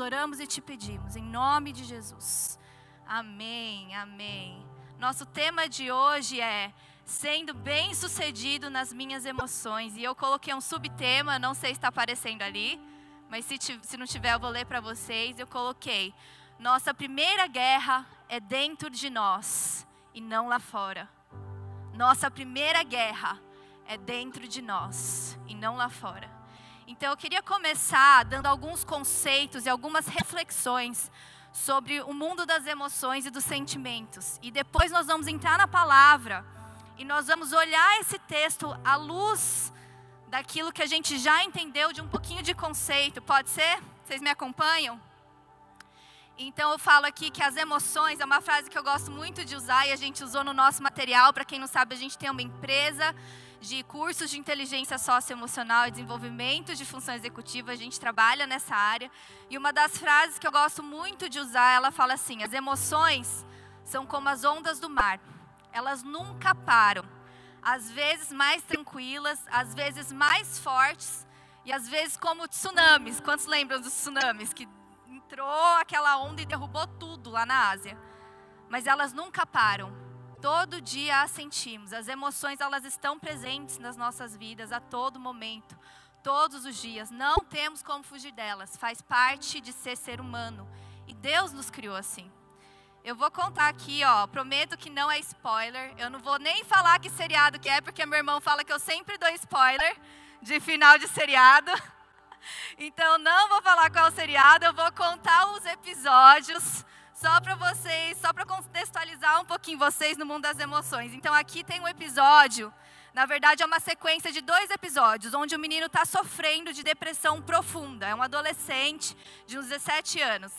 oramos e te pedimos, em nome de Jesus. Amém, amém. Nosso tema de hoje é sendo bem sucedido nas minhas emoções. E eu coloquei um subtema, não sei se está aparecendo ali, mas se, se não tiver, eu vou ler para vocês. Eu coloquei: Nossa primeira guerra é dentro de nós e não lá fora. Nossa primeira guerra é dentro de nós e não lá fora. Então eu queria começar dando alguns conceitos e algumas reflexões sobre o mundo das emoções e dos sentimentos. E depois nós vamos entrar na palavra e nós vamos olhar esse texto à luz daquilo que a gente já entendeu de um pouquinho de conceito. Pode ser? Vocês me acompanham? Então eu falo aqui que as emoções é uma frase que eu gosto muito de usar e a gente usou no nosso material. Para quem não sabe, a gente tem uma empresa de cursos de inteligência socioemocional e desenvolvimento de função executiva, a gente trabalha nessa área. E uma das frases que eu gosto muito de usar, ela fala assim: as emoções são como as ondas do mar. Elas nunca param. Às vezes mais tranquilas, às vezes mais fortes e às vezes como tsunamis. Quantos lembram dos tsunamis que entrou aquela onda e derrubou tudo lá na Ásia. Mas elas nunca param. Todo dia as sentimos. As emoções elas estão presentes nas nossas vidas a todo momento, todos os dias. Não temos como fugir delas. Faz parte de ser ser humano. E Deus nos criou assim. Eu vou contar aqui, ó. Prometo que não é spoiler. Eu não vou nem falar que seriado que é, porque meu irmão fala que eu sempre dou spoiler de final de seriado. Então não vou falar qual seriado, eu vou contar os episódios só para vocês, só para contextualizar um pouquinho vocês no mundo das emoções. Então aqui tem um episódio, na verdade é uma sequência de dois episódios, onde o menino está sofrendo de depressão profunda. É um adolescente de uns 17 anos.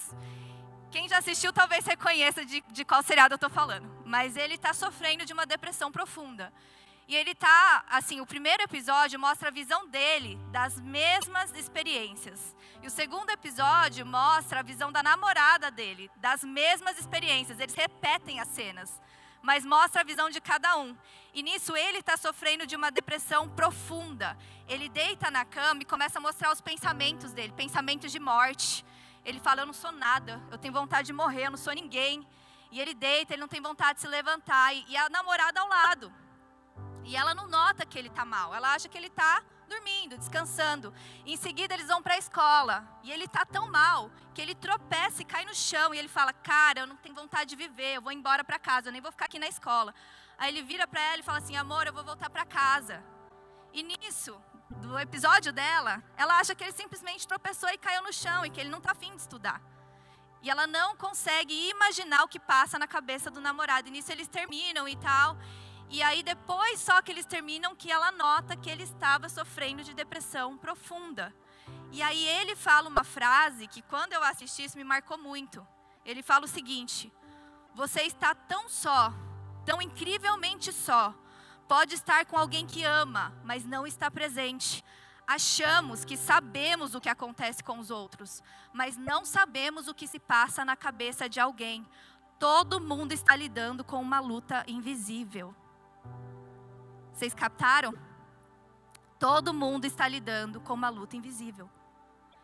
Quem já assistiu talvez reconheça de, de qual seriado eu estou falando. Mas ele está sofrendo de uma depressão profunda. E ele tá, assim, o primeiro episódio mostra a visão dele das mesmas experiências. E o segundo episódio mostra a visão da namorada dele, das mesmas experiências. Eles repetem as cenas, mas mostra a visão de cada um. E nisso ele está sofrendo de uma depressão profunda. Ele deita na cama e começa a mostrar os pensamentos dele, pensamentos de morte. Ele fala: Eu não sou nada, eu tenho vontade de morrer, eu não sou ninguém. E ele deita, ele não tem vontade de se levantar. E a namorada ao lado. E ela não nota que ele está mal, ela acha que ele está dormindo, descansando. em seguida eles vão para a escola e ele está tão mal que ele tropeça e cai no chão e ele fala: "Cara, eu não tenho vontade de viver, eu vou embora para casa, eu nem vou ficar aqui na escola". Aí ele vira para ela e fala assim: "Amor, eu vou voltar para casa". E nisso, do episódio dela, ela acha que ele simplesmente tropeçou e caiu no chão e que ele não está afim de estudar. E ela não consegue imaginar o que passa na cabeça do namorado. E nisso eles terminam e tal. E aí depois só que eles terminam que ela nota que ele estava sofrendo de depressão profunda. E aí ele fala uma frase que quando eu assisti isso me marcou muito. Ele fala o seguinte: Você está tão só, tão incrivelmente só. Pode estar com alguém que ama, mas não está presente. Achamos que sabemos o que acontece com os outros, mas não sabemos o que se passa na cabeça de alguém. Todo mundo está lidando com uma luta invisível. Vocês captaram? Todo mundo está lidando com uma luta invisível.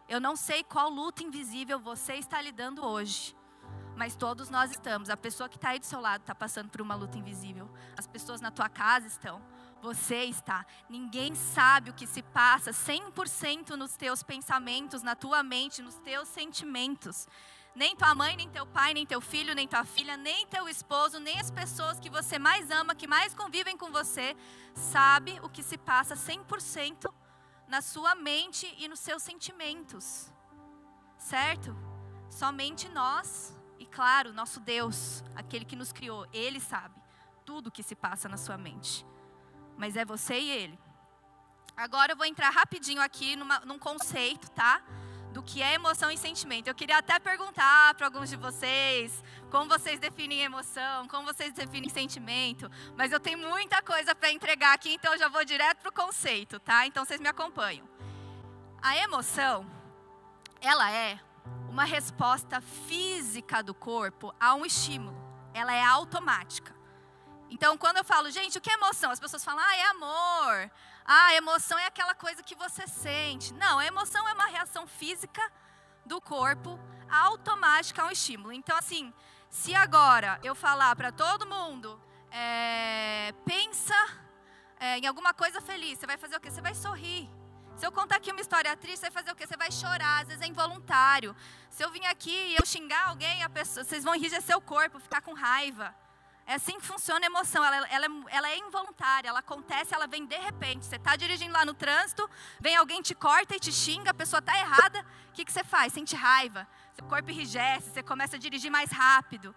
Eu não sei qual luta invisível você está lidando hoje, mas todos nós estamos. A pessoa que está aí do seu lado está passando por uma luta invisível. As pessoas na tua casa estão. Você está. Ninguém sabe o que se passa 100% nos teus pensamentos, na tua mente, nos teus sentimentos. Nem tua mãe, nem teu pai, nem teu filho, nem tua filha, nem teu esposo, nem as pessoas que você mais ama, que mais convivem com você, sabe o que se passa 100% na sua mente e nos seus sentimentos. Certo? Somente nós e claro, nosso Deus, aquele que nos criou, ele sabe tudo o que se passa na sua mente. Mas é você e ele. Agora eu vou entrar rapidinho aqui numa, num conceito, tá? Do que é emoção e sentimento. Eu queria até perguntar para alguns de vocês como vocês definem emoção, como vocês definem sentimento, mas eu tenho muita coisa para entregar aqui, então eu já vou direto para o conceito, tá? Então vocês me acompanham. A emoção, ela é uma resposta física do corpo a um estímulo. Ela é automática. Então, quando eu falo, gente, o que é emoção? As pessoas falam, ah, é amor, ah, emoção é aquela coisa que você sente. Não, a emoção é uma reação física do corpo automática a um estímulo. Então, assim, se agora eu falar para todo mundo, é, pensa é, em alguma coisa feliz, você vai fazer o quê? Você vai sorrir. Se eu contar aqui uma história triste, você vai fazer o quê? Você vai chorar, às vezes é involuntário. Se eu vim aqui e eu xingar alguém, pessoa, vocês vão enrijecer o corpo, ficar com raiva. É assim que funciona a emoção. Ela, ela, ela é involuntária, ela acontece, ela vem de repente. Você está dirigindo lá no trânsito, vem alguém te corta e te xinga, a pessoa está errada. O que, que você faz? Sente raiva. Seu corpo enrijece, você começa a dirigir mais rápido.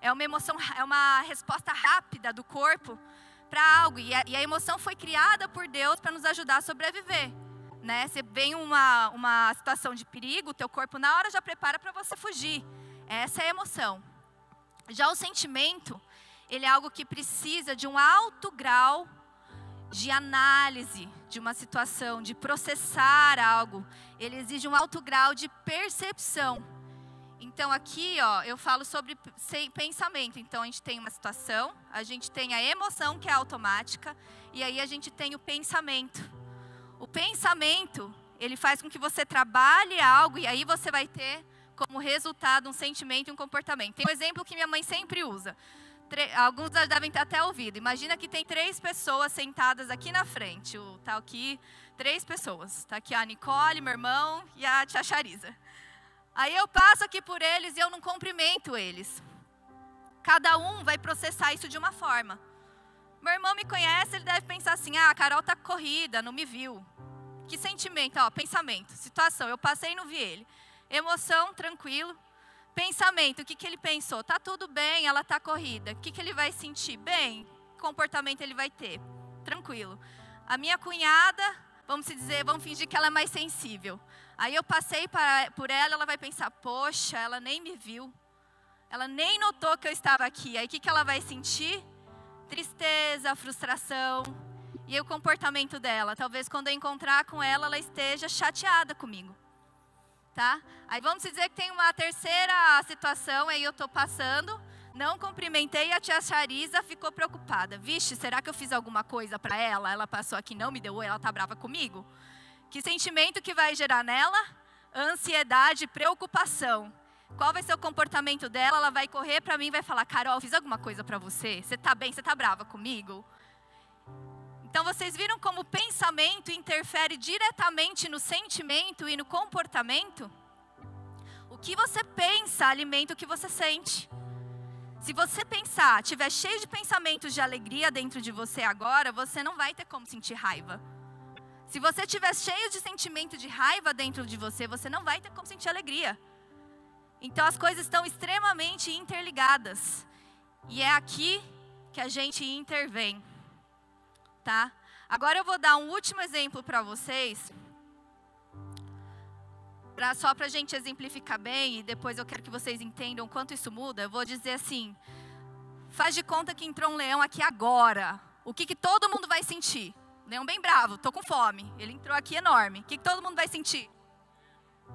É uma emoção, é uma resposta rápida do corpo para algo. E a, e a emoção foi criada por Deus para nos ajudar a sobreviver. Né? Você vem uma, uma situação de perigo, o teu corpo na hora já prepara para você fugir. Essa é a emoção. Já o sentimento, ele é algo que precisa de um alto grau de análise de uma situação, de processar algo. Ele exige um alto grau de percepção. Então aqui, ó, eu falo sobre pensamento. Então a gente tem uma situação, a gente tem a emoção que é automática e aí a gente tem o pensamento. O pensamento, ele faz com que você trabalhe algo e aí você vai ter como resultado um sentimento e um comportamento. Tem um exemplo que minha mãe sempre usa alguns devem ter até ouvido. Imagina que tem três pessoas sentadas aqui na frente. O tá aqui, três pessoas. Está aqui a Nicole, meu irmão e a tia Chariza. Aí eu passo aqui por eles e eu não cumprimento eles. Cada um vai processar isso de uma forma. Meu irmão me conhece, ele deve pensar assim: ah, a Carol tá corrida, não me viu. Que sentimento? Ó, pensamento, situação. Eu passei e não vi ele. Emoção, tranquilo. Pensamento, o que, que ele pensou? Tá tudo bem, ela tá corrida. O que, que ele vai sentir? Bem, comportamento ele vai ter. Tranquilo. A minha cunhada, vamos dizer, vamos fingir que ela é mais sensível. Aí eu passei para, por ela, ela vai pensar, poxa, ela nem me viu. Ela nem notou que eu estava aqui. Aí o que, que ela vai sentir? Tristeza, frustração. E o comportamento dela? Talvez quando eu encontrar com ela, ela esteja chateada comigo tá? Aí vamos dizer que tem uma terceira situação, aí eu estou passando, não cumprimentei a tia Chariza, ficou preocupada. Vixe, será que eu fiz alguma coisa para ela? Ela passou aqui, não me deu ela tá brava comigo? Que sentimento que vai gerar nela? Ansiedade, preocupação. Qual vai ser o comportamento dela? Ela vai correr para mim e vai falar: Carol, fiz alguma coisa para você? Você tá bem? Você tá brava comigo? Então vocês viram como o pensamento interfere diretamente no sentimento e no comportamento? O que você pensa alimenta o que você sente. Se você pensar, tiver cheio de pensamentos de alegria dentro de você agora, você não vai ter como sentir raiva. Se você tiver cheio de sentimento de raiva dentro de você, você não vai ter como sentir alegria. Então as coisas estão extremamente interligadas. E é aqui que a gente intervém tá? Agora eu vou dar um último exemplo para vocês, pra, só para a gente exemplificar bem, e depois eu quero que vocês entendam quanto isso muda. Eu vou dizer assim: faz de conta que entrou um leão aqui agora. O que, que todo mundo vai sentir? Leão bem bravo, tô com fome. Ele entrou aqui enorme. O que, que todo mundo vai sentir?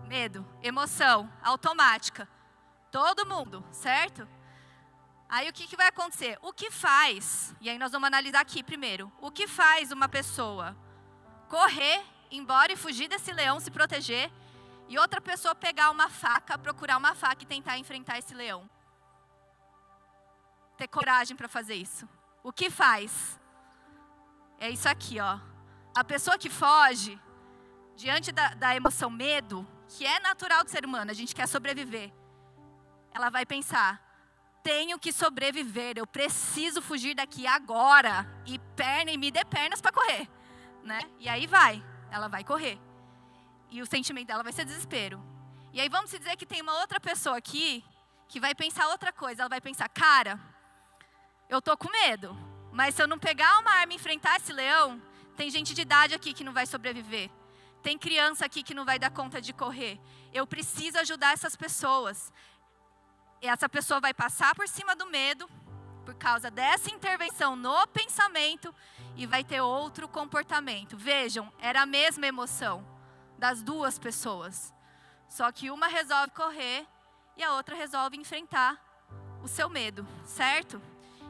Medo, emoção, automática. Todo mundo, certo? Aí o que, que vai acontecer? O que faz, e aí nós vamos analisar aqui primeiro, o que faz uma pessoa correr, embora e fugir desse leão, se proteger, e outra pessoa pegar uma faca, procurar uma faca e tentar enfrentar esse leão? Ter coragem para fazer isso. O que faz? É isso aqui, ó. A pessoa que foge, diante da, da emoção medo, que é natural do ser humano, a gente quer sobreviver, ela vai pensar: tenho que sobreviver, eu preciso fugir daqui agora. E perna e me dê pernas para correr, né? E aí vai, ela vai correr. E o sentimento dela vai ser desespero. E aí vamos dizer que tem uma outra pessoa aqui que vai pensar outra coisa. Ela vai pensar, cara, eu tô com medo, mas se eu não pegar uma arma e enfrentar esse leão, tem gente de idade aqui que não vai sobreviver. Tem criança aqui que não vai dar conta de correr. Eu preciso ajudar essas pessoas essa pessoa vai passar por cima do medo, por causa dessa intervenção no pensamento, e vai ter outro comportamento. Vejam, era a mesma emoção das duas pessoas. Só que uma resolve correr e a outra resolve enfrentar o seu medo, certo?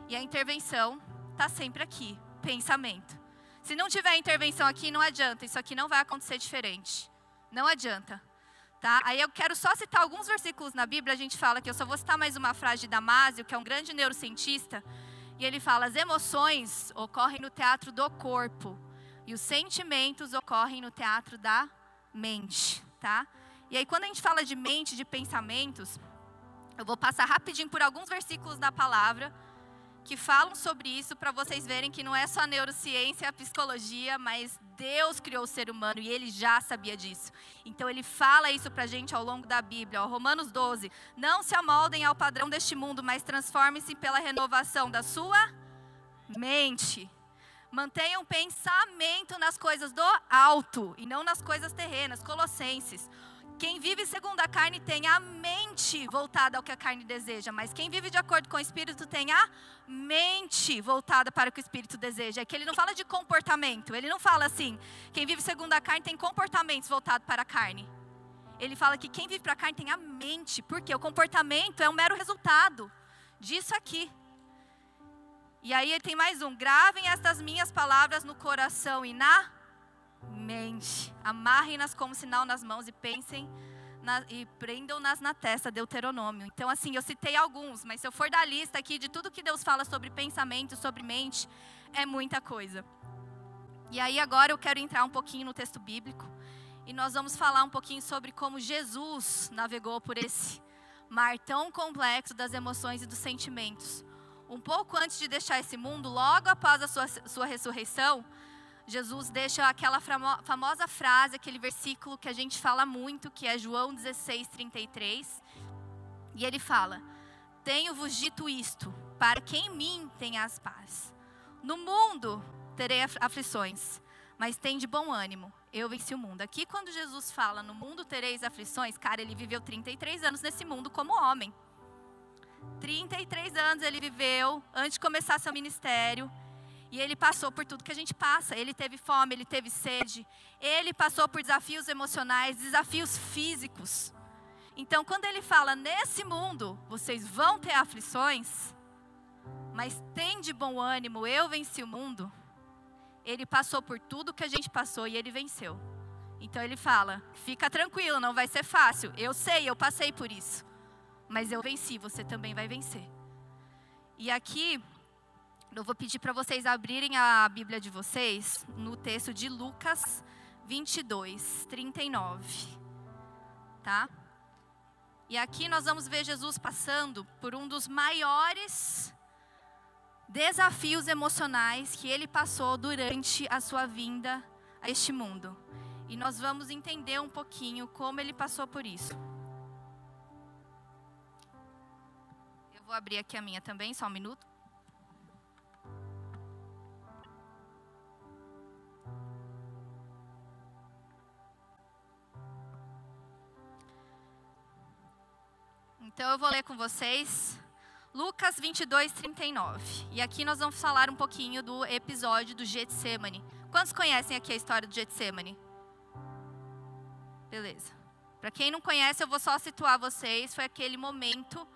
E a intervenção está sempre aqui pensamento. Se não tiver intervenção aqui, não adianta, isso aqui não vai acontecer diferente. Não adianta. Tá? Aí eu quero só citar alguns versículos na Bíblia. A gente fala que eu só vou citar mais uma frase de Damásio, que é um grande neurocientista. E ele fala: as emoções ocorrem no teatro do corpo e os sentimentos ocorrem no teatro da mente, tá? E aí quando a gente fala de mente, de pensamentos, eu vou passar rapidinho por alguns versículos da palavra que falam sobre isso para vocês verem que não é só a neurociência, a psicologia, mas Deus criou o ser humano e ele já sabia disso. Então ele fala isso para a gente ao longo da Bíblia. Ó, Romanos 12: Não se amoldem ao padrão deste mundo, mas transformem-se pela renovação da sua mente. Mantenham pensamento nas coisas do alto e não nas coisas terrenas. Colossenses. Quem vive segundo a carne tem a mente voltada ao que a carne deseja, mas quem vive de acordo com o Espírito tem a mente voltada para o que o Espírito deseja. É que ele não fala de comportamento, ele não fala assim, quem vive segundo a carne tem comportamentos voltados para a carne. Ele fala que quem vive para a carne tem a mente, porque o comportamento é um mero resultado disso aqui. E aí ele tem mais um: gravem estas minhas palavras no coração e na mente. Amarrem-nas como sinal nas mãos e pensem na, e prendam-nas na testa, Deuteronômio. Então, assim, eu citei alguns, mas se eu for dar a lista aqui de tudo que Deus fala sobre pensamento, sobre mente, é muita coisa. E aí, agora eu quero entrar um pouquinho no texto bíblico e nós vamos falar um pouquinho sobre como Jesus navegou por esse mar tão complexo das emoções e dos sentimentos. Um pouco antes de deixar esse mundo, logo após a sua, sua ressurreição, Jesus deixa aquela famosa frase, aquele versículo que a gente fala muito, que é João 16, 33. E ele fala: Tenho-vos dito isto, para que em mim tenhas paz. No mundo terei aflições, mas tem de bom ânimo. Eu venci o mundo. Aqui, quando Jesus fala no mundo tereis aflições, cara, ele viveu 33 anos nesse mundo como homem. 33 anos ele viveu antes de começar seu ministério. E ele passou por tudo que a gente passa. Ele teve fome, ele teve sede. Ele passou por desafios emocionais, desafios físicos. Então, quando ele fala nesse mundo, vocês vão ter aflições, mas tem de bom ânimo, eu venci o mundo. Ele passou por tudo que a gente passou e ele venceu. Então ele fala: fica tranquilo, não vai ser fácil. Eu sei, eu passei por isso. Mas eu venci, você também vai vencer. E aqui eu vou pedir para vocês abrirem a Bíblia de vocês no texto de Lucas 22, 39. Tá? E aqui nós vamos ver Jesus passando por um dos maiores desafios emocionais que ele passou durante a sua vinda a este mundo. E nós vamos entender um pouquinho como ele passou por isso. Eu vou abrir aqui a minha também, só um minuto. Então eu vou ler com vocês Lucas 22, 39. E aqui nós vamos falar um pouquinho do episódio do Getsemane. Quantos conhecem aqui a história do Getsemane? Beleza. Para quem não conhece, eu vou só situar vocês. Foi aquele momento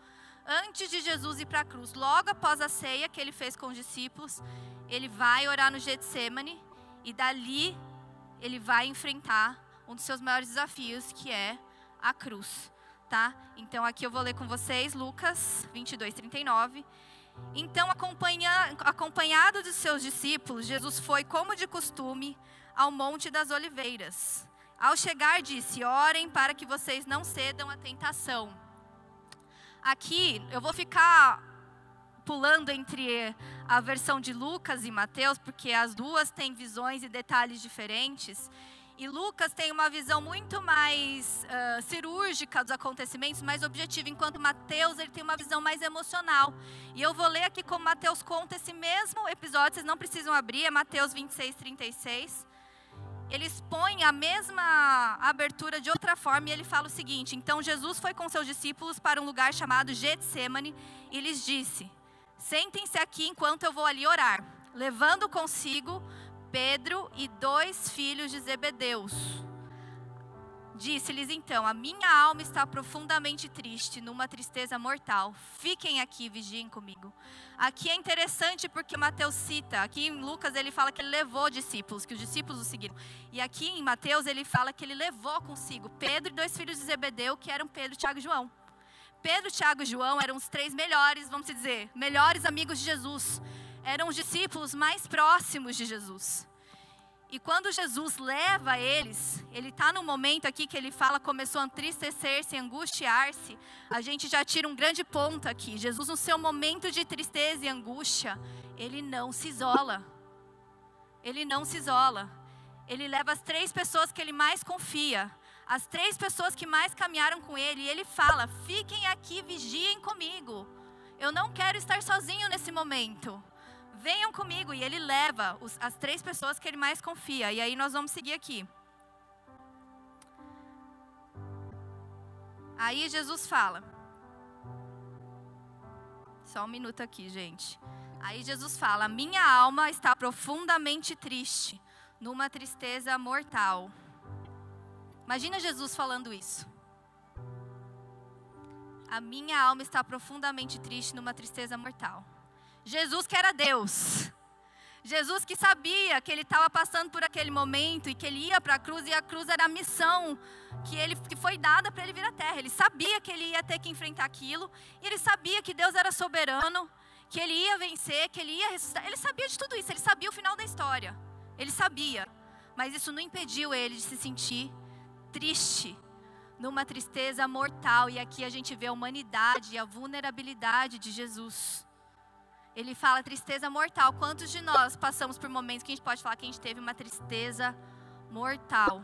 antes de Jesus ir para a cruz. Logo após a ceia que ele fez com os discípulos, ele vai orar no Getsemane e dali ele vai enfrentar um dos seus maiores desafios, que é a cruz tá? Então aqui eu vou ler com vocês Lucas 22, 39. Então, acompanha, acompanhado de seus discípulos, Jesus foi, como de costume, ao Monte das Oliveiras. Ao chegar, disse: Orem para que vocês não cedam à tentação. Aqui eu vou ficar pulando entre a versão de Lucas e Mateus, porque as duas têm visões e detalhes diferentes. E Lucas tem uma visão muito mais uh, cirúrgica dos acontecimentos, mais objetiva, enquanto Mateus ele tem uma visão mais emocional. E eu vou ler aqui como Mateus conta esse mesmo episódio, vocês não precisam abrir, é Mateus 26, 36. Ele expõe a mesma abertura de outra forma e ele fala o seguinte: Então Jesus foi com seus discípulos para um lugar chamado Getsemane e lhes disse: Sentem-se aqui enquanto eu vou ali orar. Levando consigo Pedro e dois filhos de Zebedeus. Disse-lhes então: A minha alma está profundamente triste, numa tristeza mortal. Fiquem aqui, vigiem comigo. Aqui é interessante porque Mateus cita, aqui em Lucas ele fala que ele levou discípulos, que os discípulos o seguiram. E aqui em Mateus ele fala que ele levou consigo Pedro e dois filhos de Zebedeu, que eram Pedro, Tiago e João. Pedro, Tiago e João eram os três melhores, vamos dizer, melhores amigos de Jesus. Eram os discípulos mais próximos de Jesus. E quando Jesus leva eles, ele está no momento aqui que ele fala, começou a entristecer-se, angustiar-se. A gente já tira um grande ponto aqui. Jesus, no seu momento de tristeza e angústia, ele não se isola. Ele não se isola. Ele leva as três pessoas que ele mais confia, as três pessoas que mais caminharam com ele, e ele fala: fiquem aqui, vigiem comigo. Eu não quero estar sozinho nesse momento venham comigo. E ele leva os, as três pessoas que ele mais confia. E aí nós vamos seguir aqui. Aí Jesus fala. Só um minuto aqui, gente. Aí Jesus fala: Minha alma está profundamente triste, numa tristeza mortal. Imagina Jesus falando isso. A minha alma está profundamente triste, numa tristeza mortal. Jesus que era Deus. Jesus que sabia que ele estava passando por aquele momento e que ele ia para a cruz e a cruz era a missão que ele que foi dada para ele vir à terra. Ele sabia que ele ia ter que enfrentar aquilo, e ele sabia que Deus era soberano, que ele ia vencer, que ele ia ressuscitar. Ele sabia de tudo isso, ele sabia o final da história. Ele sabia. Mas isso não impediu ele de se sentir triste, numa tristeza mortal. E aqui a gente vê a humanidade e a vulnerabilidade de Jesus. Ele fala tristeza mortal. Quantos de nós passamos por momentos que a gente pode falar que a gente teve uma tristeza mortal?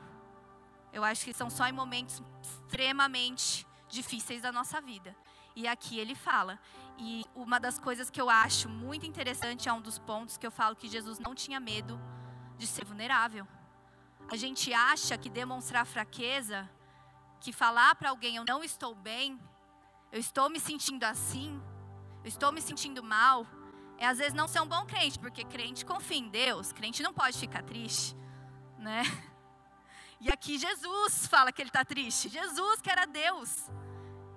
Eu acho que são só em momentos extremamente difíceis da nossa vida. E aqui ele fala. E uma das coisas que eu acho muito interessante é um dos pontos que eu falo que Jesus não tinha medo de ser vulnerável. A gente acha que demonstrar fraqueza, que falar para alguém eu não estou bem, eu estou me sentindo assim, eu estou me sentindo mal, é às vezes não ser um bom crente, porque crente confia em Deus, crente não pode ficar triste, né? E aqui Jesus fala que ele está triste. Jesus, que era Deus,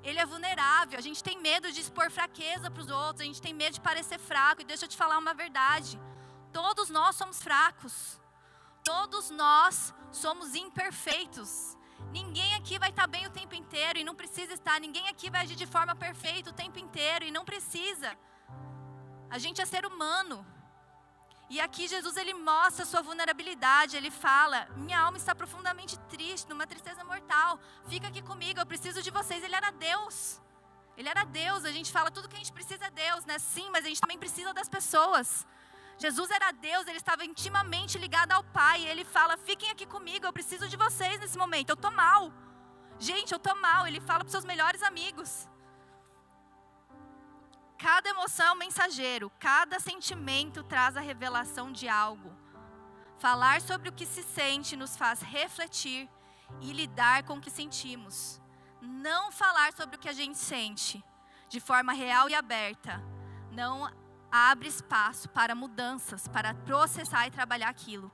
ele é vulnerável. A gente tem medo de expor fraqueza para os outros, a gente tem medo de parecer fraco. E deixa eu te falar uma verdade: todos nós somos fracos, todos nós somos imperfeitos. Ninguém aqui vai estar bem o tempo inteiro e não precisa estar. Ninguém aqui vai agir de forma perfeita o tempo inteiro e não precisa. A gente é ser humano. E aqui Jesus ele mostra a sua vulnerabilidade, ele fala: "Minha alma está profundamente triste, numa tristeza mortal. Fica aqui comigo, eu preciso de vocês". Ele era Deus. Ele era Deus. A gente fala tudo que a gente precisa é Deus, né? Sim, mas a gente também precisa das pessoas. Jesus era Deus, ele estava intimamente ligado ao Pai. E ele fala: "Fiquem aqui comigo, eu preciso de vocês nesse momento. Eu tô mal". Gente, eu tô mal. Ele fala para seus melhores amigos. Cada emoção é um mensageiro, cada sentimento traz a revelação de algo. Falar sobre o que se sente nos faz refletir e lidar com o que sentimos. Não falar sobre o que a gente sente de forma real e aberta não abre espaço para mudanças, para processar e trabalhar aquilo.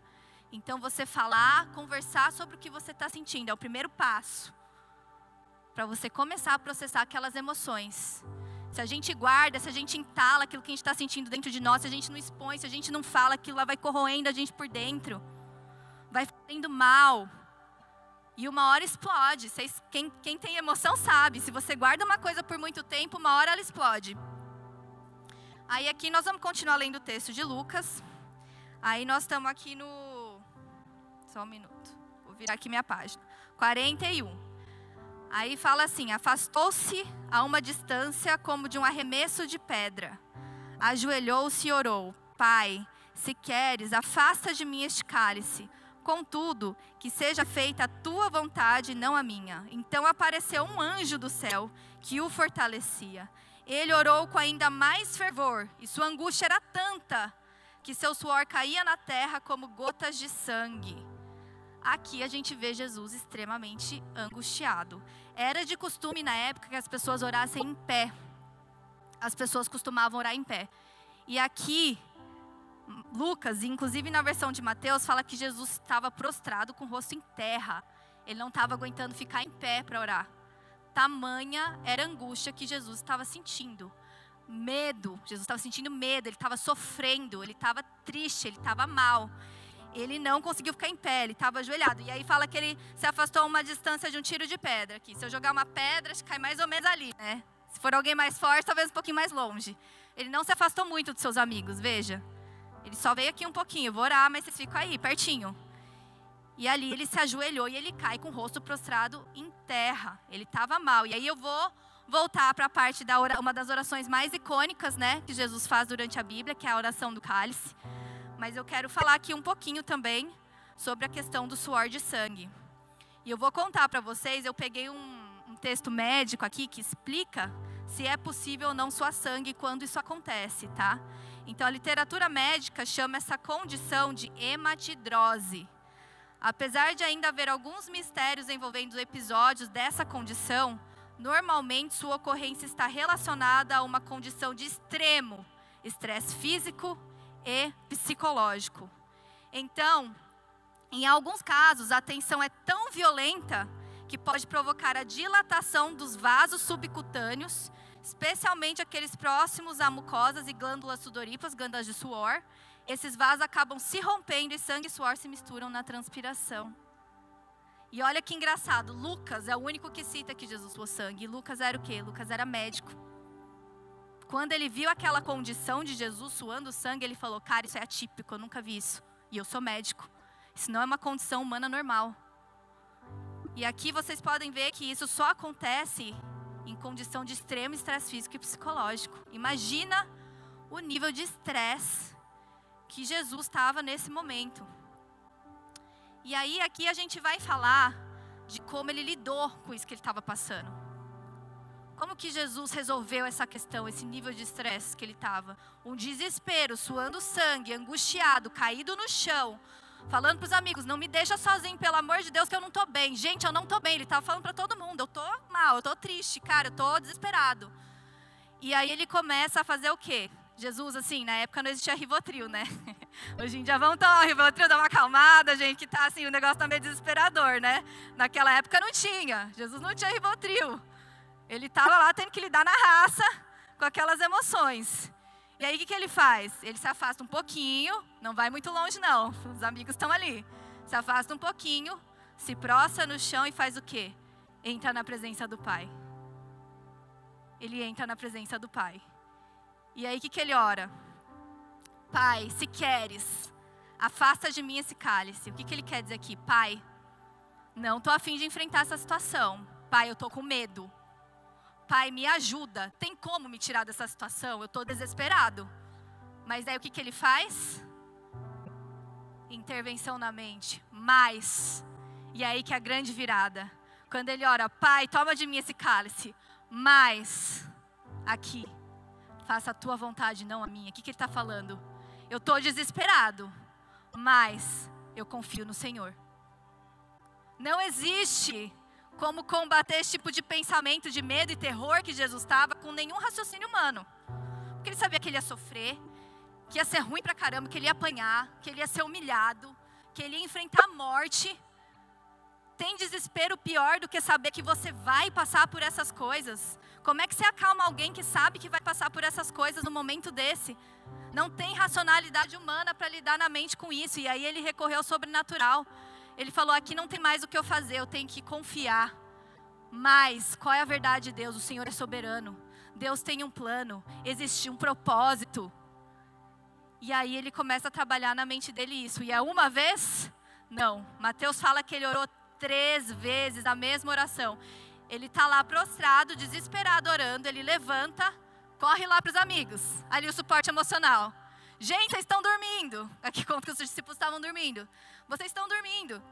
Então, você falar, conversar sobre o que você está sentindo é o primeiro passo para você começar a processar aquelas emoções se a gente guarda, se a gente entala aquilo que a gente está sentindo dentro de nós, se a gente não expõe, se a gente não fala, aquilo lá vai corroendo a gente por dentro, vai fazendo mal. E uma hora explode. Quem, quem tem emoção sabe. Se você guarda uma coisa por muito tempo, uma hora ela explode. Aí aqui nós vamos continuar lendo o texto de Lucas. Aí nós estamos aqui no. Só um minuto. Vou virar aqui minha página. 41. Aí fala assim: afastou-se a uma distância como de um arremesso de pedra. Ajoelhou-se e orou: Pai, se queres, afasta de mim este cálice. Contudo, que seja feita a tua vontade, não a minha. Então apareceu um anjo do céu que o fortalecia. Ele orou com ainda mais fervor, e sua angústia era tanta que seu suor caía na terra como gotas de sangue. Aqui a gente vê Jesus extremamente angustiado. Era de costume na época que as pessoas orassem em pé. As pessoas costumavam orar em pé. E aqui, Lucas, inclusive na versão de Mateus, fala que Jesus estava prostrado com o rosto em terra. Ele não estava aguentando ficar em pé para orar. Tamanha era a angústia que Jesus estava sentindo. Medo, Jesus estava sentindo medo, ele estava sofrendo, ele estava triste, ele estava mal. Ele não conseguiu ficar em pé, ele estava ajoelhado. E aí fala que ele se afastou a uma distância de um tiro de pedra. Aqui, se eu jogar uma pedra, acho que cai mais ou menos ali, né? Se for alguém mais forte, talvez um pouquinho mais longe. Ele não se afastou muito dos seus amigos, veja. Ele só veio aqui um pouquinho, vou orar, mas vocês ficam aí, pertinho. E ali ele se ajoelhou e ele cai com o rosto prostrado em terra. Ele estava mal. E aí eu vou voltar para a parte da uma das orações mais icônicas, né, que Jesus faz durante a Bíblia, que é a oração do cálice. Mas eu quero falar aqui um pouquinho também sobre a questão do suor de sangue. E eu vou contar para vocês, eu peguei um, um texto médico aqui que explica se é possível ou não suar sangue quando isso acontece, tá? Então a literatura médica chama essa condição de hematidrose. Apesar de ainda haver alguns mistérios envolvendo episódios dessa condição, normalmente sua ocorrência está relacionada a uma condição de extremo estresse físico e psicológico. Então, em alguns casos, a tensão é tão violenta que pode provocar a dilatação dos vasos subcutâneos, especialmente aqueles próximos a mucosas e glândulas sudoríparas, glândulas de suor, esses vasos acabam se rompendo e sangue e suor se misturam na transpiração. E olha que engraçado, Lucas é o único que cita que Jesus foi sangue. Lucas era o quê? Lucas era médico. Quando ele viu aquela condição de Jesus suando sangue, ele falou: Cara, isso é atípico, eu nunca vi isso. E eu sou médico. Isso não é uma condição humana normal. E aqui vocês podem ver que isso só acontece em condição de extremo estresse físico e psicológico. Imagina o nível de estresse que Jesus estava nesse momento. E aí aqui a gente vai falar de como ele lidou com isso que ele estava passando. Como que Jesus resolveu essa questão, esse nível de estresse que ele estava? Um desespero, suando sangue, angustiado, caído no chão, falando para os amigos: "Não me deixa sozinho, pelo amor de Deus, que eu não estou bem". Gente, eu não estou bem. Ele estava falando para todo mundo: "Eu estou mal, eu estou triste, cara, eu estou desesperado". E aí ele começa a fazer o quê? Jesus, assim, na época não existia Rivotril, né? Hoje em dia vamos tomar Rivotril, dar uma acalmada, gente, que tá assim, o negócio tá meio desesperador, né? Naquela época não tinha. Jesus não tinha Rivotril. Ele estava lá tendo que lidar na raça com aquelas emoções. E aí o que, que ele faz? Ele se afasta um pouquinho, não vai muito longe não, os amigos estão ali. Se afasta um pouquinho, se prostra no chão e faz o quê? Entra na presença do Pai. Ele entra na presença do Pai. E aí o que, que ele ora? Pai, se queres, afasta de mim esse cálice. O que, que ele quer dizer aqui? Pai, não estou afim de enfrentar essa situação. Pai, eu estou com medo. Pai, me ajuda. Tem como me tirar dessa situação? Eu estou desesperado. Mas aí o que, que ele faz? Intervenção na mente. Mais. E aí que é a grande virada. Quando ele ora, Pai, toma de mim esse cálice. Mais. Aqui faça a tua vontade, não a minha. O que, que ele está falando? Eu estou desesperado, mas eu confio no Senhor. Não existe como combater esse tipo de pensamento de medo e terror que Jesus estava com nenhum raciocínio humano. Porque ele sabia que ele ia sofrer, que ia ser ruim pra caramba, que ele ia apanhar, que ele ia ser humilhado, que ele ia enfrentar a morte. Tem desespero pior do que saber que você vai passar por essas coisas. Como é que você acalma alguém que sabe que vai passar por essas coisas no momento desse? Não tem racionalidade humana para lidar na mente com isso. E aí ele recorreu ao sobrenatural. Ele falou: aqui não tem mais o que eu fazer, eu tenho que confiar. Mas qual é a verdade de Deus? O Senhor é soberano. Deus tem um plano, existe um propósito. E aí ele começa a trabalhar na mente dele isso. E é uma vez? Não. Mateus fala que ele orou três vezes a mesma oração. Ele está lá prostrado, desesperado, orando. Ele levanta, corre lá para os amigos. Ali o suporte emocional. Gente, vocês estão dormindo. Aqui conta que os discípulos estavam dormindo. Vocês estão dormindo.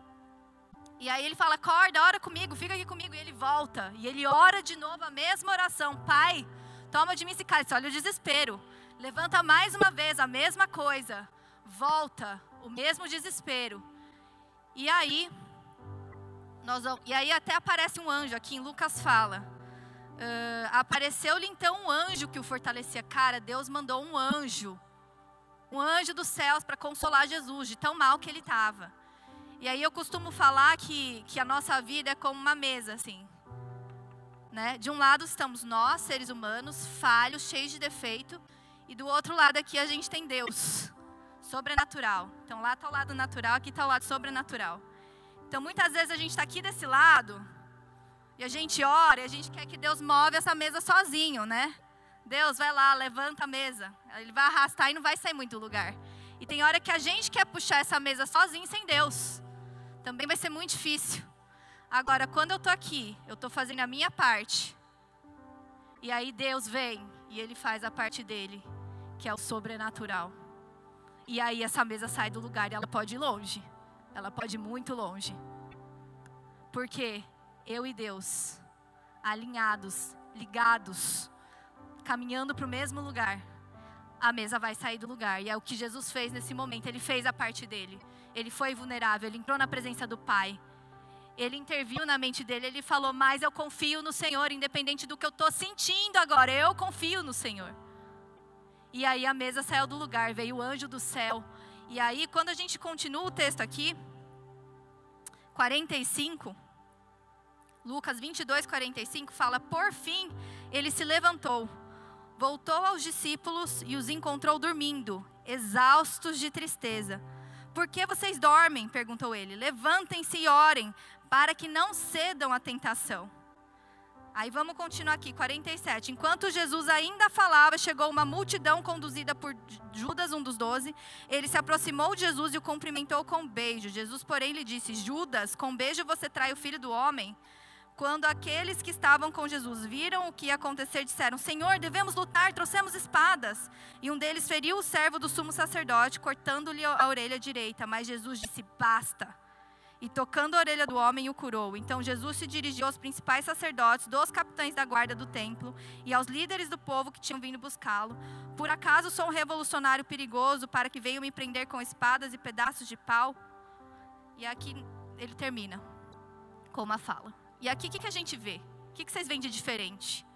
E aí ele fala: acorda, ora comigo, fica aqui comigo. E ele volta. E ele ora de novo a mesma oração. Pai, toma de mim esse cálice. Olha o desespero. Levanta mais uma vez a mesma coisa. Volta, o mesmo desespero. E aí, nós, e aí até aparece um anjo, aqui em Lucas fala. Uh, Apareceu-lhe então um anjo que o fortalecia. Cara, Deus mandou um anjo. Um anjo dos céus para consolar Jesus, de tão mal que ele estava. E aí eu costumo falar que, que a nossa vida é como uma mesa, assim. Né? De um lado estamos nós, seres humanos, falhos, cheios de defeito, e do outro lado aqui a gente tem Deus, sobrenatural. Então lá está o lado natural, aqui está o lado sobrenatural. Então muitas vezes a gente está aqui desse lado e a gente ora e a gente quer que Deus move essa mesa sozinho, né? Deus vai lá, levanta a mesa. Ele vai arrastar e não vai sair muito do lugar. E tem hora que a gente quer puxar essa mesa sozinho sem Deus. Também vai ser muito difícil. Agora, quando eu estou aqui, eu estou fazendo a minha parte. E aí Deus vem e Ele faz a parte dele, que é o sobrenatural. E aí essa mesa sai do lugar e ela pode ir longe. Ela pode ir muito longe. Porque eu e Deus, alinhados, ligados, caminhando para o mesmo lugar, a mesa vai sair do lugar. E é o que Jesus fez nesse momento. Ele fez a parte dele. Ele foi vulnerável, ele entrou na presença do Pai ele interviu na mente dele, ele falou: Mas eu confio no Senhor, independente do que eu estou sentindo agora, eu confio no Senhor. E aí a mesa saiu do lugar, veio o anjo do céu. E aí, quando a gente continua o texto aqui, 45, Lucas 22, 45 fala: Por fim, ele se levantou, voltou aos discípulos e os encontrou dormindo, exaustos de tristeza. Por que vocês dormem? perguntou ele. Levantem-se e orem, para que não cedam à tentação. Aí vamos continuar aqui, 47. Enquanto Jesus ainda falava, chegou uma multidão conduzida por Judas, um dos doze. Ele se aproximou de Jesus e o cumprimentou com um beijo. Jesus, porém, lhe disse: Judas, com beijo você trai o filho do homem? Quando aqueles que estavam com Jesus viram o que ia acontecer, disseram: Senhor, devemos lutar, trouxemos espadas. E um deles feriu o servo do sumo sacerdote, cortando-lhe a orelha direita. Mas Jesus disse: Basta e tocando a orelha do homem o curou. Então Jesus se dirigiu aos principais sacerdotes, dos capitães da guarda do templo e aos líderes do povo que tinham vindo buscá-lo. Por acaso sou um revolucionário perigoso para que venham me prender com espadas e pedaços de pau? E aqui ele termina com uma fala. E aqui o que, que a gente vê? O que, que vocês veem de diferente?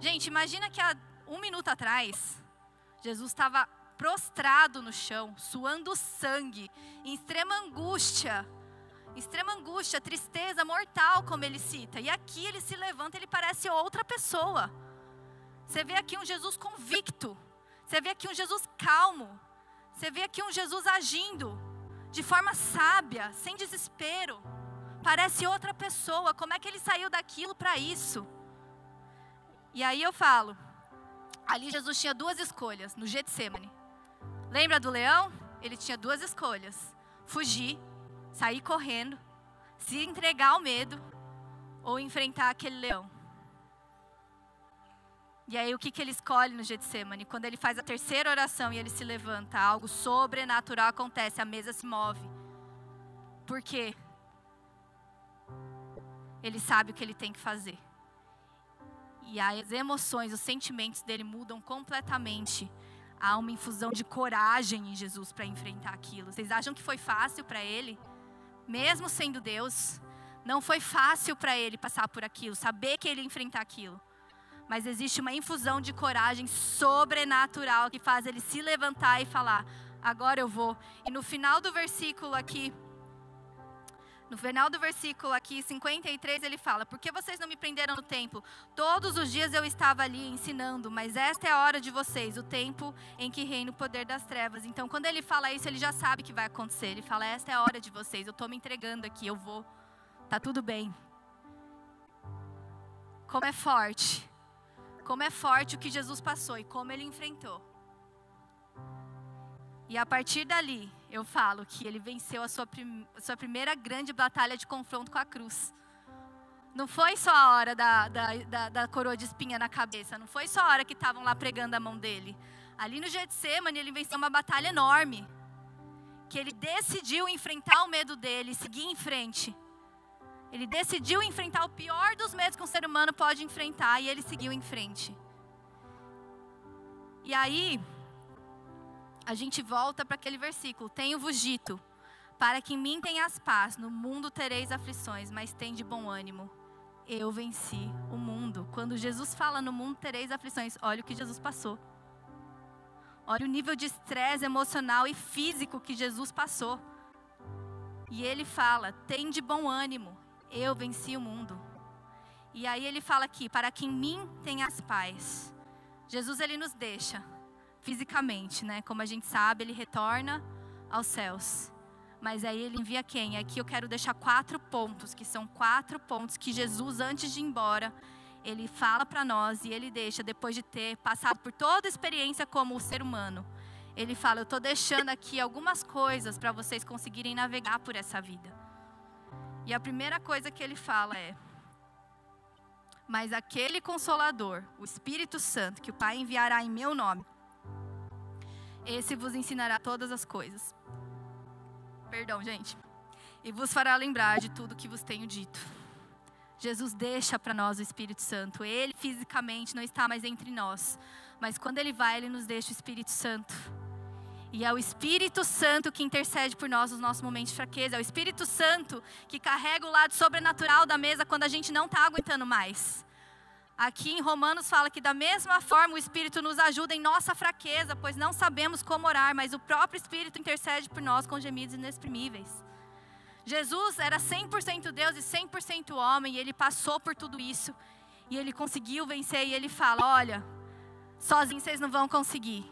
Gente, imagina que há um minuto atrás, Jesus estava prostrado no chão, suando sangue, em extrema angústia, extrema angústia, tristeza mortal, como ele cita. E aqui ele se levanta, ele parece outra pessoa. Você vê aqui um Jesus convicto. Você vê aqui um Jesus calmo. Você vê aqui um Jesus agindo de forma sábia, sem desespero. Parece outra pessoa. Como é que ele saiu daquilo para isso? E aí eu falo, ali Jesus tinha duas escolhas no Getsemane. Lembra do leão? Ele tinha duas escolhas: fugir sair correndo, se entregar ao medo ou enfrentar aquele leão. E aí o que, que ele escolhe no Getsemane? Quando ele faz a terceira oração e ele se levanta, algo sobrenatural acontece, a mesa se move. Por quê? Ele sabe o que ele tem que fazer. E as emoções, os sentimentos dele mudam completamente. Há uma infusão de coragem em Jesus para enfrentar aquilo. Vocês acham que foi fácil para ele? mesmo sendo Deus, não foi fácil para ele passar por aquilo, saber que ele ia enfrentar aquilo. Mas existe uma infusão de coragem sobrenatural que faz ele se levantar e falar: agora eu vou. E no final do versículo aqui, no final do versículo aqui, 53, ele fala: Por que vocês não me prenderam no templo? Todos os dias eu estava ali ensinando, mas esta é a hora de vocês, o tempo em que reina o poder das trevas. Então, quando ele fala isso, ele já sabe que vai acontecer. Ele fala: Esta é a hora de vocês, eu estou me entregando aqui, eu vou. Tá tudo bem. Como é forte. Como é forte o que Jesus passou e como ele enfrentou. E a partir dali, eu falo que ele venceu a sua, prim sua primeira grande batalha de confronto com a cruz. Não foi só a hora da, da, da, da coroa de espinha na cabeça, não foi só a hora que estavam lá pregando a mão dele. Ali no Getsemane, ele venceu uma batalha enorme. Que ele decidiu enfrentar o medo dele, seguir em frente. Ele decidiu enfrentar o pior dos medos que um ser humano pode enfrentar e ele seguiu em frente. E aí, a gente volta para aquele versículo: Tenho-vos dito, para que em mim tenhas paz, no mundo tereis aflições, mas tem de bom ânimo. Eu venci o mundo. Quando Jesus fala no mundo tereis aflições, olha o que Jesus passou. Olha o nível de estresse emocional e físico que Jesus passou. E ele fala: tem de bom ânimo, eu venci o mundo. E aí ele fala aqui: para que em mim tenhas paz. Jesus ele nos deixa fisicamente, né? Como a gente sabe, ele retorna aos céus. Mas aí ele envia quem? Aqui eu quero deixar quatro pontos, que são quatro pontos que Jesus, antes de ir embora, ele fala para nós e ele deixa, depois de ter passado por toda a experiência como ser humano, ele fala: Eu estou deixando aqui algumas coisas para vocês conseguirem navegar por essa vida. E a primeira coisa que ele fala é: Mas aquele consolador, o Espírito Santo, que o Pai enviará em meu nome, esse vos ensinará todas as coisas. Perdão, gente. E vos fará lembrar de tudo que vos tenho dito. Jesus deixa para nós o Espírito Santo. Ele fisicamente não está mais entre nós, mas quando ele vai, ele nos deixa o Espírito Santo. E é o Espírito Santo que intercede por nós nos nossos momentos de fraqueza. É o Espírito Santo que carrega o lado sobrenatural da mesa quando a gente não está aguentando mais. Aqui em Romanos fala que da mesma forma o Espírito nos ajuda em nossa fraqueza, pois não sabemos como orar, mas o próprio Espírito intercede por nós com gemidos inexprimíveis. Jesus era 100% Deus e 100% homem, e ele passou por tudo isso, e ele conseguiu vencer, e ele fala: Olha, sozinhos vocês não vão conseguir.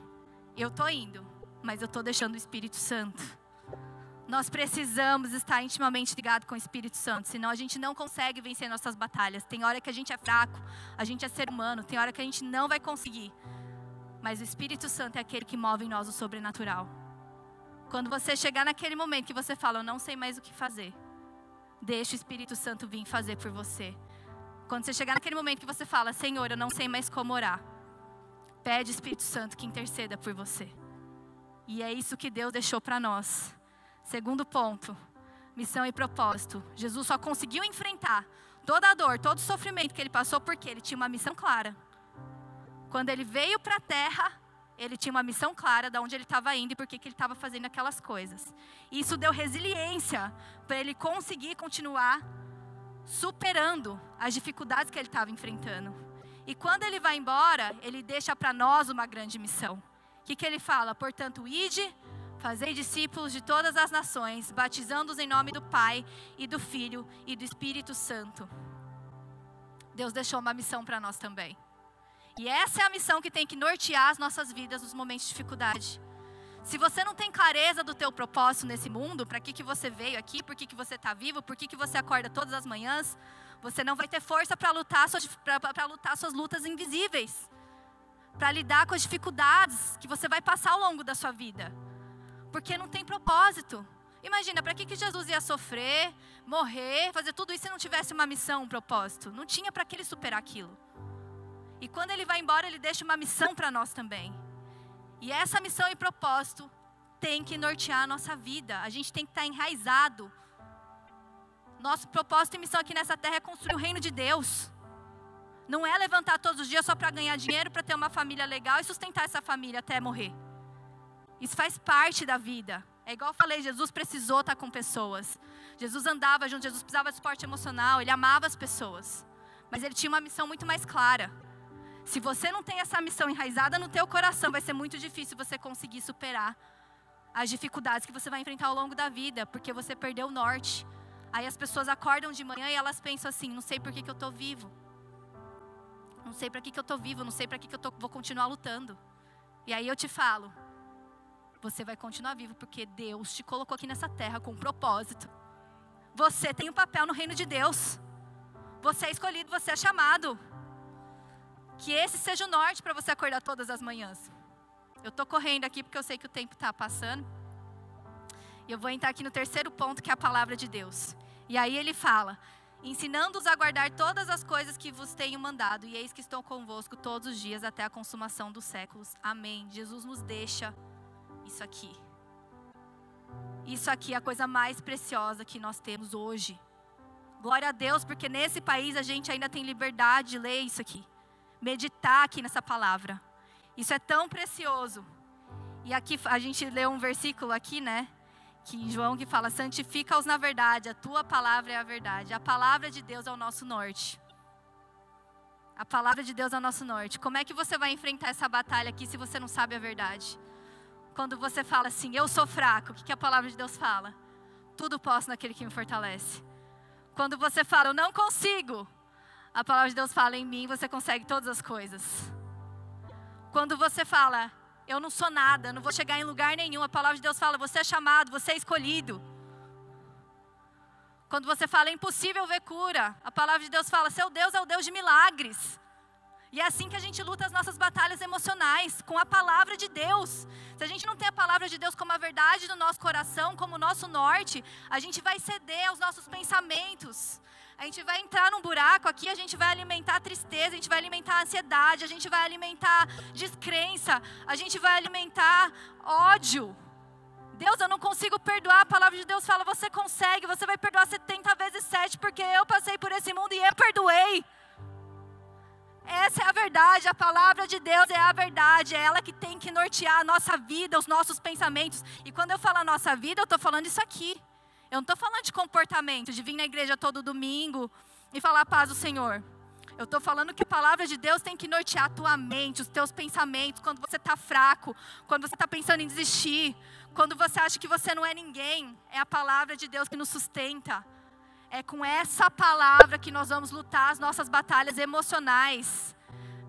Eu estou indo, mas eu estou deixando o Espírito Santo. Nós precisamos estar intimamente ligados com o Espírito Santo, senão a gente não consegue vencer nossas batalhas. Tem hora que a gente é fraco, a gente é ser humano, tem hora que a gente não vai conseguir. Mas o Espírito Santo é aquele que move em nós o sobrenatural. Quando você chegar naquele momento que você fala, eu não sei mais o que fazer, deixa o Espírito Santo vir fazer por você. Quando você chegar naquele momento que você fala, Senhor, eu não sei mais como orar, pede o Espírito Santo que interceda por você. E é isso que Deus deixou para nós. Segundo ponto, missão e propósito. Jesus só conseguiu enfrentar toda a dor, todo o sofrimento que ele passou porque ele tinha uma missão clara. Quando ele veio para a terra, ele tinha uma missão clara de onde ele estava indo e por que ele estava fazendo aquelas coisas. Isso deu resiliência para ele conseguir continuar superando as dificuldades que ele estava enfrentando. E quando ele vai embora, ele deixa para nós uma grande missão. O que, que ele fala? Portanto, ide Fazei discípulos de todas as nações, batizando-os em nome do Pai e do Filho e do Espírito Santo. Deus deixou uma missão para nós também. E essa é a missão que tem que nortear as nossas vidas nos momentos de dificuldade. Se você não tem clareza do teu propósito nesse mundo, para que, que você veio aqui, por que, que você está vivo, por que, que você acorda todas as manhãs, você não vai ter força para lutar, suas, lutar suas lutas invisíveis, para lidar com as dificuldades que você vai passar ao longo da sua vida porque não tem propósito. Imagina, para que, que Jesus ia sofrer, morrer, fazer tudo isso se não tivesse uma missão, um propósito? Não tinha para que ele superar aquilo. E quando ele vai embora, ele deixa uma missão para nós também. E essa missão e propósito tem que nortear a nossa vida. A gente tem que estar tá enraizado. Nosso propósito e missão aqui nessa terra é construir o reino de Deus. Não é levantar todos os dias só para ganhar dinheiro, para ter uma família legal e sustentar essa família até morrer. Isso faz parte da vida. É igual eu falei, Jesus precisou estar com pessoas. Jesus andava junto, Jesus precisava de suporte emocional, ele amava as pessoas. Mas ele tinha uma missão muito mais clara. Se você não tem essa missão enraizada no teu coração, vai ser muito difícil você conseguir superar as dificuldades que você vai enfrentar ao longo da vida, porque você perdeu o norte. Aí as pessoas acordam de manhã e elas pensam assim: não sei por que, que eu estou vivo. Não sei para que, que eu estou vivo, não sei para que, que eu tô, vou continuar lutando. E aí eu te falo: você vai continuar vivo porque Deus te colocou aqui nessa terra com um propósito. Você tem um papel no reino de Deus. Você é escolhido, você é chamado. Que esse seja o norte para você acordar todas as manhãs. Eu estou correndo aqui porque eu sei que o tempo está passando. E eu vou entrar aqui no terceiro ponto, que é a palavra de Deus. E aí ele fala: ensinando-os a guardar todas as coisas que vos tenho mandado, e eis que estou convosco todos os dias até a consumação dos séculos. Amém. Jesus nos deixa isso aqui. Isso aqui é a coisa mais preciosa que nós temos hoje. Glória a Deus, porque nesse país a gente ainda tem liberdade de ler isso aqui, meditar aqui nessa palavra. Isso é tão precioso. E aqui a gente lê um versículo aqui, né? Que em João que fala: "Santifica-os na verdade, a tua palavra é a verdade". A palavra de Deus é o nosso norte. A palavra de Deus é o nosso norte. Como é que você vai enfrentar essa batalha aqui se você não sabe a verdade? Quando você fala assim, eu sou fraco, o que, que a palavra de Deus fala? tudo posso naquele que me fortalece. Quando você fala, eu não consigo, a palavra de Deus fala, em mim você consegue todas as coisas. Quando você fala, eu não sou nada, não vou chegar em lugar nenhum, a palavra de Deus fala, você é chamado, você é escolhido. Quando você fala, é impossível ver cura, a palavra de Deus fala, seu Deus é o Deus de milagres. E é assim que a gente luta as nossas batalhas emocionais, com a palavra de Deus. Se a gente não tem a palavra de Deus como a verdade do nosso coração, como o nosso norte, a gente vai ceder aos nossos pensamentos. A gente vai entrar num buraco aqui, a gente vai alimentar a tristeza, a gente vai alimentar a ansiedade, a gente vai alimentar descrença, a gente vai alimentar ódio. Deus, eu não consigo perdoar. A palavra de Deus fala: você consegue, você vai perdoar 70 vezes 7, porque eu passei por esse mundo e eu perdoei. Essa é a verdade, a palavra de Deus é a verdade, é ela que tem que nortear a nossa vida, os nossos pensamentos. E quando eu falo a nossa vida, eu estou falando isso aqui. Eu não estou falando de comportamento, de vir na igreja todo domingo e falar paz do Senhor. Eu estou falando que a palavra de Deus tem que nortear a tua mente, os teus pensamentos, quando você está fraco, quando você está pensando em desistir, quando você acha que você não é ninguém. É a palavra de Deus que nos sustenta. É com essa palavra que nós vamos lutar as nossas batalhas emocionais.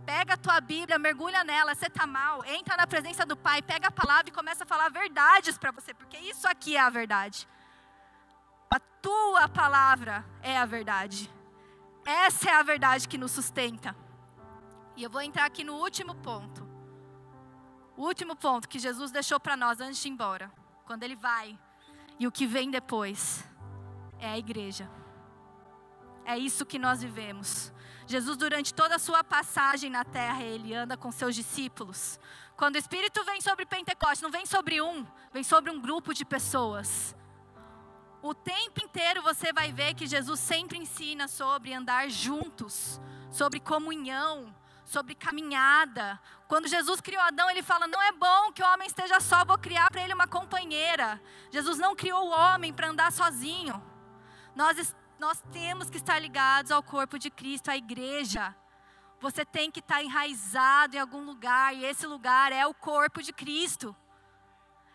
Pega a tua Bíblia, mergulha nela, você está mal, entra na presença do Pai, pega a palavra e começa a falar verdades para você, porque isso aqui é a verdade. A tua palavra é a verdade. Essa é a verdade que nos sustenta. E eu vou entrar aqui no último ponto. O último ponto que Jesus deixou para nós antes de ir embora. Quando ele vai. E o que vem depois é a igreja. É isso que nós vivemos. Jesus, durante toda a sua passagem na terra, ele anda com seus discípulos. Quando o Espírito vem sobre Pentecostes, não vem sobre um, vem sobre um grupo de pessoas. O tempo inteiro você vai ver que Jesus sempre ensina sobre andar juntos, sobre comunhão, sobre caminhada. Quando Jesus criou Adão, ele fala: Não é bom que o homem esteja só, vou criar para ele uma companheira. Jesus não criou o homem para andar sozinho. Nós, nós temos que estar ligados ao corpo de Cristo, à igreja. Você tem que estar enraizado em algum lugar, e esse lugar é o corpo de Cristo.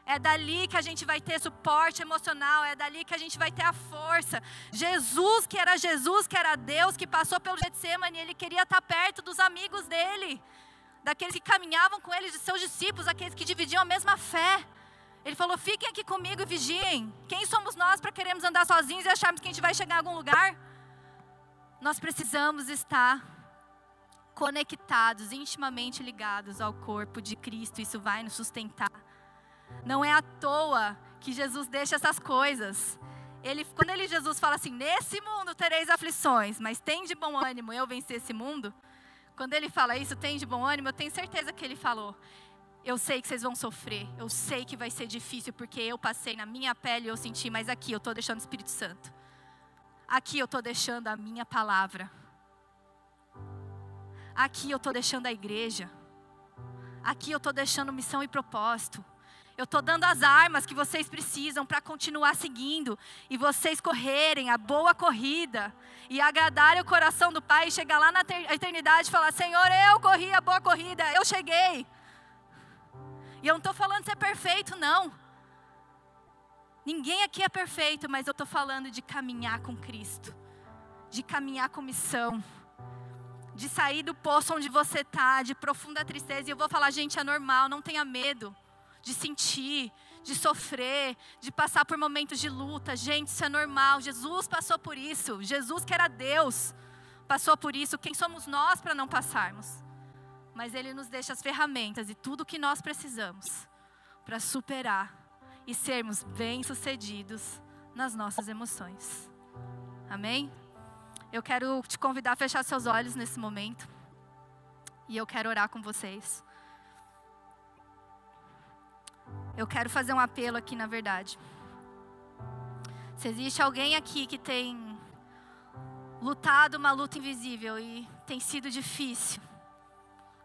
É dali que a gente vai ter suporte emocional, é dali que a gente vai ter a força. Jesus, que era Jesus, que era Deus, que passou pelo Getsemane, ele queria estar perto dos amigos dele, daqueles que caminhavam com ele, de seus discípulos, aqueles que dividiam a mesma fé. Ele falou: fiquem aqui comigo e vigiem. Quem somos nós para queremos andar sozinhos e acharmos que a gente vai chegar em algum lugar? Nós precisamos estar conectados, intimamente ligados ao corpo de Cristo. Isso vai nos sustentar. Não é à toa que Jesus deixa essas coisas. Ele, quando ele, Jesus fala assim: Nesse mundo tereis aflições, mas tem de bom ânimo eu vencer esse mundo. Quando ele fala isso, tem de bom ânimo, eu tenho certeza que ele falou: eu sei que vocês vão sofrer, eu sei que vai ser difícil, porque eu passei na minha pele e eu senti, mas aqui eu estou deixando o Espírito Santo. Aqui eu estou deixando a minha palavra. Aqui eu estou deixando a igreja. Aqui eu estou deixando missão e propósito. Eu estou dando as armas que vocês precisam para continuar seguindo e vocês correrem a boa corrida e agradarem o coração do Pai e chegar lá na eternidade e falar: Senhor, eu corri a boa corrida, eu cheguei. E eu não estou falando ser perfeito, não. Ninguém aqui é perfeito, mas eu estou falando de caminhar com Cristo, de caminhar com missão, de sair do poço onde você está, de profunda tristeza. E eu vou falar, gente, é normal, não tenha medo de sentir, de sofrer, de passar por momentos de luta. Gente, isso é normal. Jesus passou por isso. Jesus, que era Deus, passou por isso. Quem somos nós para não passarmos? Mas Ele nos deixa as ferramentas e tudo o que nós precisamos para superar e sermos bem-sucedidos nas nossas emoções. Amém? Eu quero te convidar a fechar seus olhos nesse momento e eu quero orar com vocês. Eu quero fazer um apelo aqui, na verdade. Se existe alguém aqui que tem lutado uma luta invisível e tem sido difícil,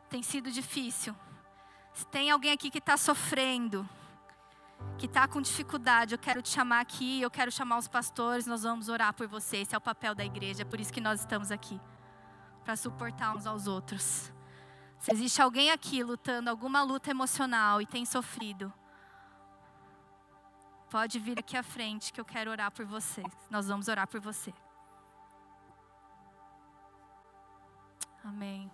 tem sido difícil. Se tem alguém aqui que está sofrendo, que está com dificuldade, eu quero te chamar aqui, eu quero chamar os pastores, nós vamos orar por você. Esse é o papel da igreja, é por isso que nós estamos aqui para suportar uns aos outros. Se existe alguém aqui lutando alguma luta emocional e tem sofrido, Pode vir aqui à frente que eu quero orar por você. Nós vamos orar por você. Amém.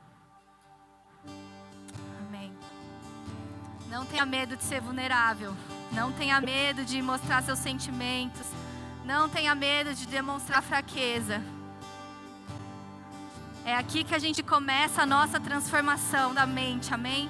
Não tenha medo de ser vulnerável. Não tenha medo de mostrar seus sentimentos. Não tenha medo de demonstrar fraqueza. É aqui que a gente começa a nossa transformação da mente, amém?